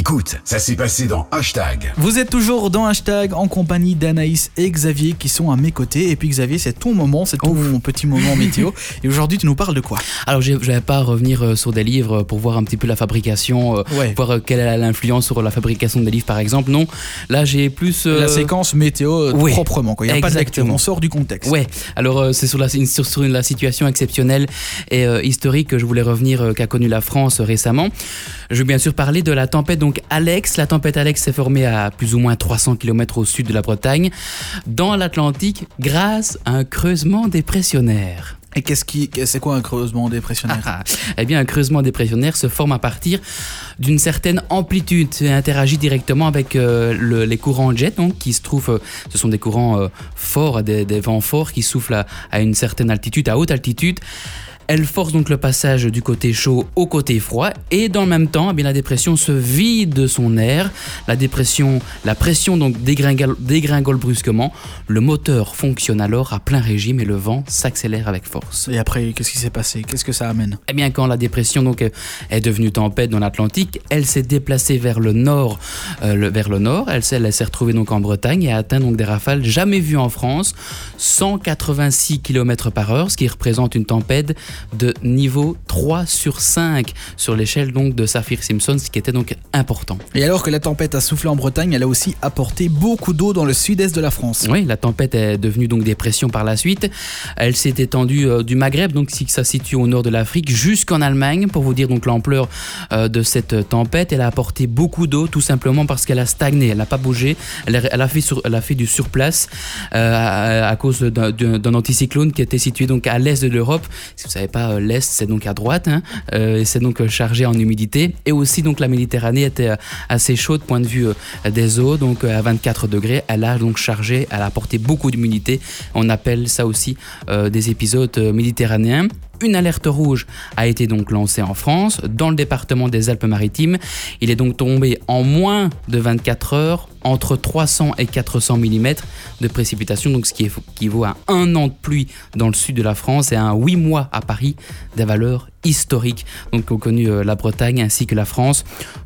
Écoute, ça s'est passé dans Hashtag. Vous êtes toujours dans Hashtag en compagnie d'Anaïs et Xavier qui sont à mes côtés. Et puis Xavier, c'est ton moment, c'est ton petit moment météo. Et aujourd'hui, tu nous parles de quoi? Alors, je ne vais pas revenir euh, sur des livres pour voir un petit peu la fabrication, euh, Ouais. voir euh, quelle est l'influence sur la fabrication des livres, par exemple. Non, là, j'ai plus... euh, La séquence météo oui. proprement. quoi. Il n'y a pas de Exactement. on sort du contexte. Ouais, alors c'est sur la, sur, sur la situation exceptionnelle et euh, historique que je voulais revenir, euh, qu'a connue la France récemment. Je veux bien sûr parler de la tempête donc Alex. La tempête Alex s'est formée à plus ou moins 300 km au sud de la Bretagne, dans l'Atlantique, grâce à un creusement dépressionnaire. Et qu'est-ce qui, c'est quoi un creusement dépressionnaire Ah, eh bien, un creusement dépressionnaire se forme à partir d'une certaine amplitude et interagit directement avec euh, le- les courants jet, donc, qui se trouvent, euh, ce sont des courants euh, forts, des, des vents forts qui soufflent à, à une certaine altitude, à haute altitude. Elle force donc le passage du côté chaud au côté froid et dans le même temps, eh bien, la dépression se vide de son air. La dépression, la pression donc dégringole, dégringole brusquement. Le moteur fonctionne alors à plein régime et le vent s'accélère avec force. Et après, qu'est-ce qui s'est passé? Qu'est-ce que ça amène? Eh bien, quand la dépression donc, euh, est devenue tempête dans l'Atlantique, elle s'est déplacée vers le nord, euh, le- vers le nord. Elle s'est, elle s'est retrouvée donc en Bretagne et a atteint donc des rafales jamais vues en France, 186 km par heure, ce qui représente une tempête de niveau 3 sur 5 sur l'échelle donc de Saffir-Simpson, ce qui était donc important. Et alors que la tempête a soufflé en Bretagne, elle a aussi apporté beaucoup d'eau dans le sud-est de la France. Oui, la tempête est devenue donc dépression par la suite. Elle s'est étendue euh, du Maghreb, donc si ça se situe au nord de l'Afrique, jusqu'en Allemagne, pour vous dire donc l'ampleur euh, de cette tempête. Elle a apporté beaucoup d'eau, tout simplement parce qu'elle a stagné, elle n'a pas bougé, elle a, elle a fait, sur- elle a fait du surplace euh, à, à cause d'un- anticyclone qui était situé donc à l'est de l'Europe. Si vous ne pas, euh, l'est c'est donc à droite, hein, euh, et c'est donc euh, chargé en humidité. Et aussi donc la Méditerranée était euh, assez chaude point de vue des eaux, donc à 24 degrés. Elle a donc chargé, elle a apporté beaucoup d'humidité. On appelle ça aussi des épisodes méditerranéens. Une alerte rouge a été donc lancée en France, dans le département des Alpes-Maritimes. Il est donc tombé en moins de 24 heures entre 300 et 400 mm de précipitations, donc ce qui équivaut à un an de pluie dans le sud de la France et à un 8 mois à Paris, des valeurs historiques donc qu'ont connu euh, la Bretagne ainsi que la France.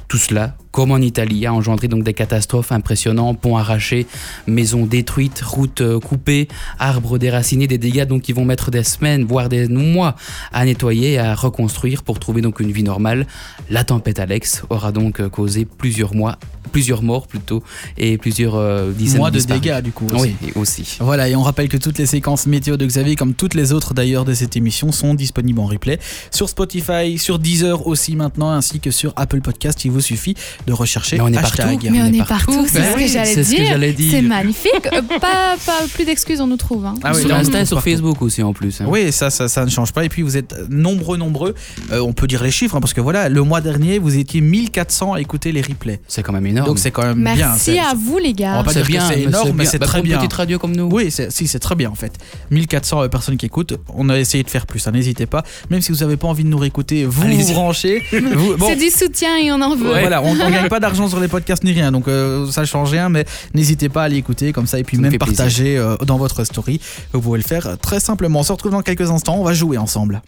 Tout cela, comme en Italie, a engendré donc des catastrophes impressionnantes, ponts arrachés, maisons détruites, routes euh, coupées, arbres déracinés, des dégâts donc qui vont mettre des semaines, voire des mois à nettoyer et à reconstruire pour trouver donc une vie normale. La tempête Alex aura donc euh, causé plusieurs mois, plusieurs morts plutôt, et plusieurs euh, dizaines Moins de dégâts du coup. aussi. Oui, aussi. Voilà, et on rappelle que toutes les séquences météo de Xavier, comme toutes les autres d'ailleurs de cette émission, sont disponibles en replay sur Spotify, sur Deezer aussi maintenant, ainsi que sur Apple Podcast. Il vous suffit de rechercher Mais on est hashtag. partout. Mais on, On est est partout, c'est Ben ce oui, que c'est ce que dire. j'allais dire. C'est magnifique. Euh, pas, pas plus d'excuses, on nous trouve. hein. Ah oui, sur on Insta et sur. Facebook aussi en plus. hein. Oui, ça, ça, ça ne change pas. Et puis vous êtes nombreux, nombreux. Euh, on peut dire les chiffres, hein, parce que voilà, le mois dernier, vous étiez 1400 à écouter les replays. C'est quand même énorme. Donc c'est quand même bien. Merci C'est- à vous, les On gars. va pas C'est dire que bien, c'est mais énorme, mais bien. c'est Bah, très pour une bien. petite radio comme nous. Oui, c'est- si, c'est très bien en fait. 1400 personnes qui écoutent. On a essayé de faire plus, n'hésitez pas. Même si vous n'avez pas envie de nous réécouter, vous vous branchez. C'est du soutien et on en veut. Voilà, on gagne pas d'argent sur les podcasts ni rien, donc euh, ça change rien, mais n'hésitez pas à aller écouter comme ça et puis Ça même partager euh, dans votre story. Vous pouvez le faire euh, très simplement. On se retrouve dans quelques instants, on va jouer ensemble.